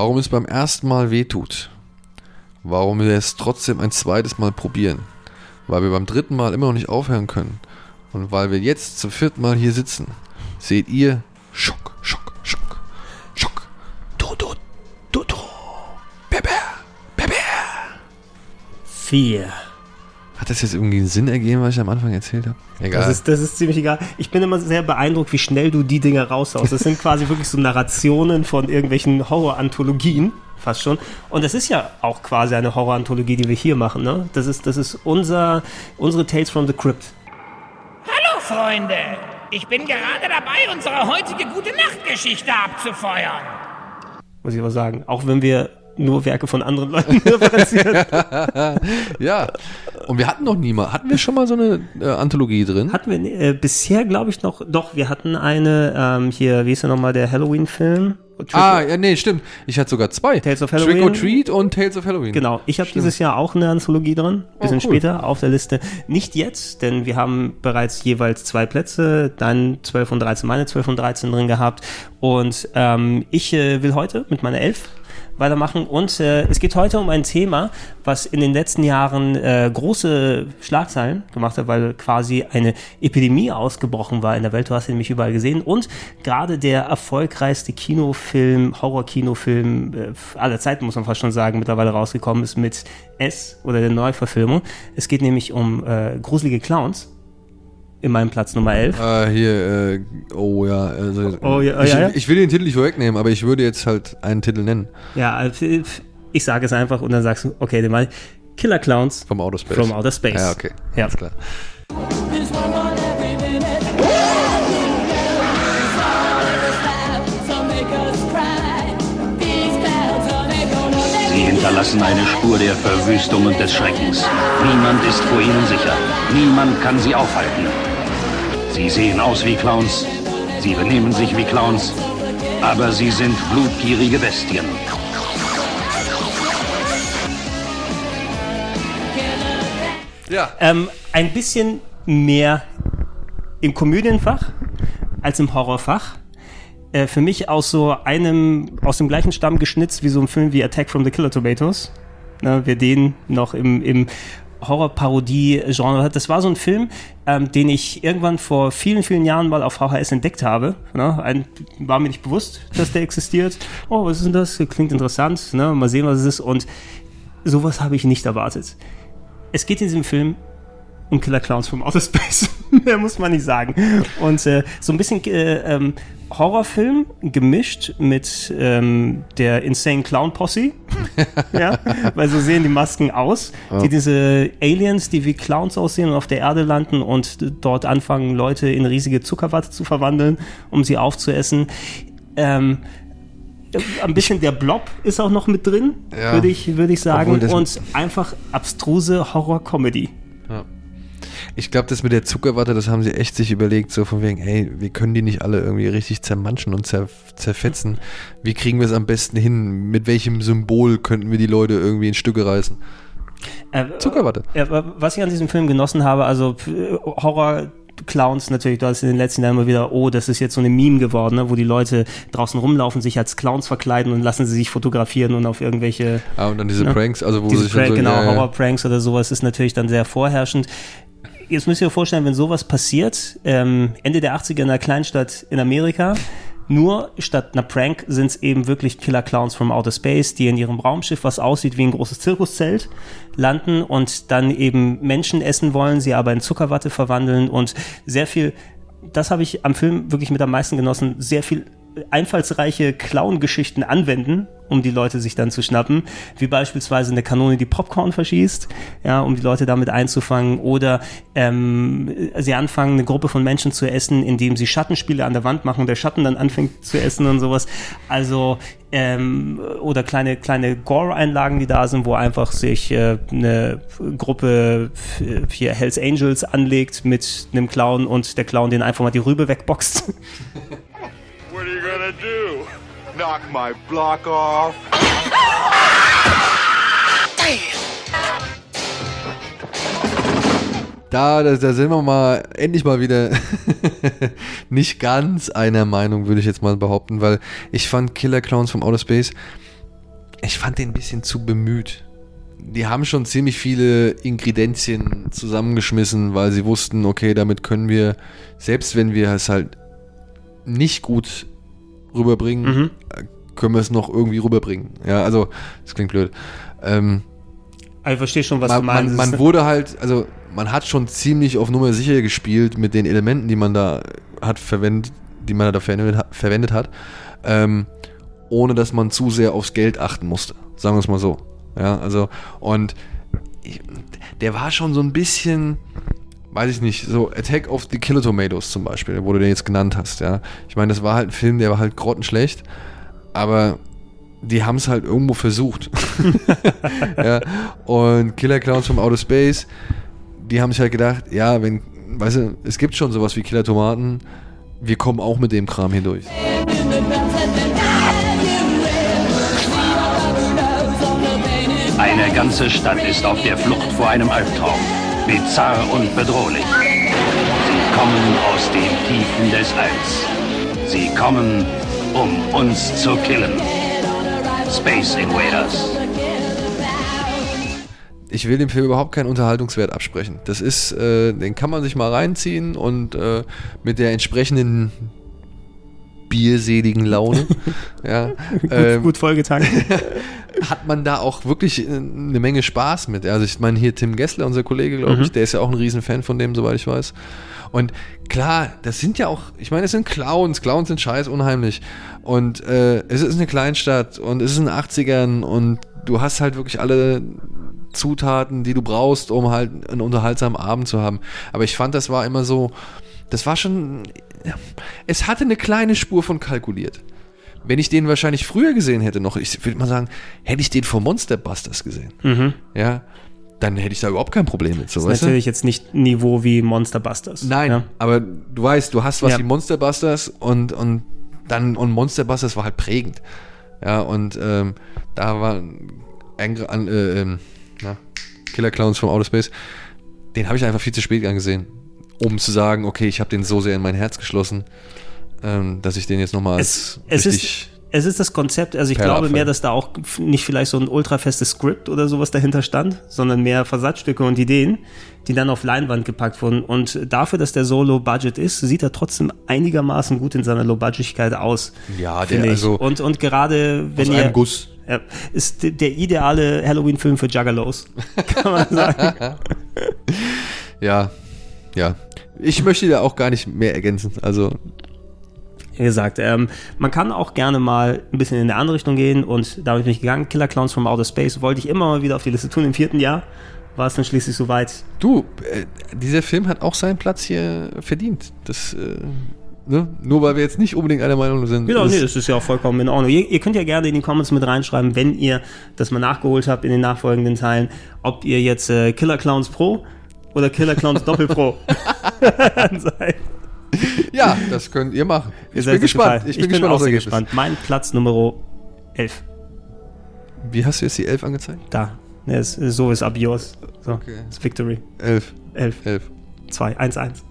Warum es beim ersten Mal wehtut. Warum wir es trotzdem ein zweites Mal probieren. Weil wir beim dritten Mal immer noch nicht aufhören können. Und weil wir jetzt zum vierten Mal hier sitzen, seht ihr Schock, Schock, Schock, Schock. Dodo, Dodo. Bebe, Bebe. Vier. Hat das jetzt irgendwie einen Sinn ergeben, was ich am Anfang erzählt habe? Egal. Das ist, das ist ziemlich egal. Ich bin immer sehr beeindruckt, wie schnell du die Dinge raushaust. Das sind quasi wirklich so Narrationen von irgendwelchen Horror-Anthologien, fast schon. Und das ist ja auch quasi eine Horror-Anthologie, die wir hier machen. Ne? Das ist, das ist unser, unsere Tales from the Crypt. Hallo, Freunde. Ich bin gerade dabei, unsere heutige Gute-Nacht-Geschichte abzufeuern. Muss ich aber sagen. Auch wenn wir nur Werke von anderen Leuten referenzieren. ja. Und wir hatten noch nie mal, hatten wir schon mal so eine äh, Anthologie drin? Hatten wir äh, bisher, glaube ich, noch, doch, wir hatten eine, ähm, hier, wie ist der nochmal, der Halloween-Film? Trick Ah, ja, nee, stimmt. Ich hatte sogar zwei. Tales of Trick Halloween. or Treat und Tales of Halloween. Genau, ich habe dieses Jahr auch eine Anthologie drin, bisschen Oh, cool. später auf der Liste. Nicht jetzt, denn wir haben bereits jeweils zwei Plätze, dann 12 und 13, meine 12 und 13 drin gehabt. Und ähm, ich äh, will heute mit meiner 11 weitermachen und äh, es geht heute um ein Thema, was in den letzten Jahren äh, große Schlagzeilen gemacht hat, weil quasi eine Epidemie ausgebrochen war in der Welt. Du hast ihn nämlich überall gesehen und gerade der erfolgreichste Kinofilm, Horror-Kinofilm äh, aller Zeiten, muss man fast schon sagen, mittlerweile rausgekommen ist mit S oder der Neuverfilmung. Es geht nämlich um äh, gruselige Clowns in meinem Platz Nummer 11. Äh, hier, äh, oh ja, also, Oh, ja, ich, ja, ja. ich will den Titel nicht vorwegnehmen, aber ich würde jetzt halt einen Titel nennen. Ja, also, ich sage es einfach und dann sagst du, okay, den mal Killer Clowns Vom Outer Space. from Outer Space. Ja, okay. Ja. Alles klar. Sie hinterlassen eine Spur der Verwüstung und des Schreckens. Niemand ist vor ihnen sicher. Niemand kann sie aufhalten. Sie sehen aus wie Clowns. Sie benehmen sich wie Clowns. Aber sie sind blutgierige Bestien. Ja. Ähm, ein bisschen mehr im Komödienfach als im Horrorfach. Äh, für mich aus so einem, aus dem gleichen Stamm geschnitzt wie so ein Film wie Attack from the Killer Tomatoes. Ne, wer den noch im, im Horror-Parodie-Genre hat. Das war so ein Film, ähm, den ich irgendwann vor vielen, vielen Jahren mal auf VHS entdeckt habe. Ne? Ein, war mir nicht bewusst, dass der existiert. Oh, was ist denn das? Klingt interessant. Ne? Mal sehen, was es ist. Und sowas habe ich nicht erwartet. Es geht in diesem Film um Killer Clowns vom Outer Space. Mehr muss man nicht sagen. Und äh, so ein bisschen äh, ähm, Horrorfilm gemischt mit ähm, der Insane Clown Posse. ja, weil so sehen die Masken aus. Die diese Aliens, die wie Clowns aussehen und auf der Erde landen und dort anfangen, Leute in riesige Zuckerwatte zu verwandeln, um sie aufzuessen. Ähm, ein bisschen der Blob ist auch noch mit drin, Ja. würde ich, würde ich sagen. Und einfach abstruse Horror-Comedy. Ich glaube, das mit der Zuckerwatte, das haben sie echt sich überlegt, so von wegen, hey, wir können die nicht alle irgendwie richtig zermanschen und zer zerfetzen. Wie kriegen wir es am besten hin? Mit welchem Symbol könnten wir die Leute irgendwie in Stücke reißen? Äh, Zuckerwatte. äh, was ich an diesem Film genossen habe, also äh, Horror. Clowns natürlich, du hast in den letzten Jahren immer wieder, oh, das ist jetzt so eine Meme geworden, ne, wo die Leute draußen rumlaufen, sich als Clowns verkleiden und lassen sie sich fotografieren und auf irgendwelche Ah, und dann diese Ja. Pranks, also wo Diese sich Prank, so, genau, ja. Horror-Pranks oder sowas ist natürlich dann sehr vorherrschend. Jetzt müsst ihr euch vorstellen, wenn sowas passiert, ähm, Ende der 80er in einer Kleinstadt in Amerika, nur statt einer Prank sind es eben wirklich Killer Clowns from Outer Space, die in ihrem Raumschiff, was aussieht wie ein großes Zirkuszelt, landen und dann eben Menschen essen wollen, sie aber in Zuckerwatte verwandeln und sehr viel, das habe ich am Film wirklich mit am meisten genossen, sehr viel einfallsreiche Clown-Geschichten anwenden, um die Leute sich dann zu schnappen, wie beispielsweise eine Kanone, die Popcorn verschießt, ja, um die Leute damit einzufangen, oder ähm, sie anfangen, eine Gruppe von Menschen zu essen, indem sie Schattenspiele an der Wand machen und der Schatten dann anfängt zu essen und sowas. Also ähm, oder kleine kleine Gore-Einlagen, die da sind, wo einfach sich äh, eine Gruppe hier Hells Angels anlegt mit einem Clown und der Clown den einfach mal die Rübe wegboxt. Gonna do? Knock my block off? Da, da, da sind wir mal endlich mal wieder nicht ganz einer Meinung, würde ich jetzt mal behaupten, weil ich fand Killer Clowns vom Outer Space ich fand den ein bisschen zu bemüht. Die haben schon ziemlich viele Ingredienzien zusammengeschmissen, weil sie wussten, okay, damit können wir, selbst wenn wir es halt nicht gut rüberbringen, Mhm. äh, können wir es noch irgendwie rüberbringen. Ja, also, das klingt blöd. Ähm, ich verstehe schon, was man, du meinst. man, man wurde halt, also man hat schon ziemlich auf Nummer sicher gespielt mit den Elementen, die man da hat verwendet, die man da verwendet, hat- verwendet hat, ähm, ohne dass man zu sehr aufs Geld achten musste. Sagen wir es mal so. Ja, also und ich, der war schon so ein bisschen, weiß ich nicht, so Attack of the Killer Tomatoes zum Beispiel, wo du den jetzt genannt hast. Ja, ich meine, das war halt ein Film, der war halt grottenschlecht, aber die haben es halt irgendwo versucht. ja, und Killer Clowns from Outer Space, die haben sich halt gedacht, ja, wenn, weißt du, es gibt schon sowas wie Killer Tomaten, wir kommen auch mit dem Kram hier durch. Eine ganze Stadt ist auf der Flucht vor einem Albtraum. Bizarr und bedrohlich. Sie kommen aus den Tiefen des Alls. Sie kommen, um uns zu killen. Space Invaders. Ich will dem Film überhaupt keinen Unterhaltungswert absprechen. Das ist, äh, den kann man sich mal reinziehen und äh, mit der entsprechenden bierseligen Laune, ja, ähm, gut vollgetankt. hat man da auch wirklich äh, eine Menge Spaß mit. Also ich meine hier Tim Gessler, unser Kollege, glaube ich, der ist ja auch ein Riesenfan von dem, soweit ich weiß. Und klar, das sind ja auch, ich meine, es sind Clowns, Clowns sind scheiß unheimlich. Und äh, es ist eine Kleinstadt und es ist in den 80ern und du hast halt wirklich alle Zutaten, die du brauchst, um halt einen unterhaltsamen Abend zu haben. Aber ich fand, das war immer so, das war schon, es hatte eine kleine Spur von kalkuliert. Wenn ich den wahrscheinlich früher gesehen hätte, noch, ich würde mal sagen, hätte ich den vor Monster Busters gesehen, ja, dann hätte ich da überhaupt kein Problem mit. So, Das ist weißt du? natürlich jetzt nicht Niveau wie Monster Busters. Nein, Ja. aber du weißt, du hast was Ja. wie Monster Busters und, und dann, und Monster Busters war halt prägend. Ja, und ähm, da war Angry, an, äh, ähm, na, Killer Clowns from Outer Space, den habe ich einfach viel zu spät angesehen, um zu sagen, okay, ich habe den so sehr in mein Herz geschlossen, ähm, dass ich den jetzt nochmal als es, es, ist, richtig es ist das Konzept, also ich glaube mehr, abfallen. dass da auch nicht vielleicht so ein ultrafestes Skript oder sowas dahinter stand, sondern mehr Versatzstücke und Ideen, die dann auf Leinwand gepackt wurden. Und dafür, dass der so low budget ist, sieht er trotzdem einigermaßen gut in seiner low budgetigkeit aus. Ja, der ich. also und, und gerade wenn aus ihr, einem Guss. Ja, ist der ideale Halloween-Film für Juggalos, kann man sagen. Ja, ja. Ich möchte da auch gar nicht mehr ergänzen. Also, Wie gesagt, ähm, man kann auch gerne mal ein bisschen in eine andere Richtung gehen und damit bin ich gegangen. Killer Clowns from Outer Space wollte ich immer mal wieder auf die Liste tun. Im vierten Jahr war es dann schließlich soweit. du, äh, dieser Film hat auch seinen Platz hier verdient. Das, äh, ne? Nur weil wir jetzt nicht unbedingt einer Meinung sind. Genau, das- nee, das ist ja auch vollkommen in Ordnung. Ihr, ihr könnt ja gerne in die Comments mit reinschreiben, wenn ihr das mal nachgeholt habt in den nachfolgenden Teilen, ob ihr jetzt äh, Killer Clowns Pro oder Killer Clowns Doppel Pro seid. Ja, das könnt ihr machen. Ihr Ich seid bin gespannt. gefallen. Ich bin gespannt auch sehr gespannt. Mein Platz Nummer 11. Wie hast du jetzt die 11 angezeigt? Da. Ne, ist, so ist ab yours. So, Okay. ist Victory. 11. 11, 11. 2, 1, 1.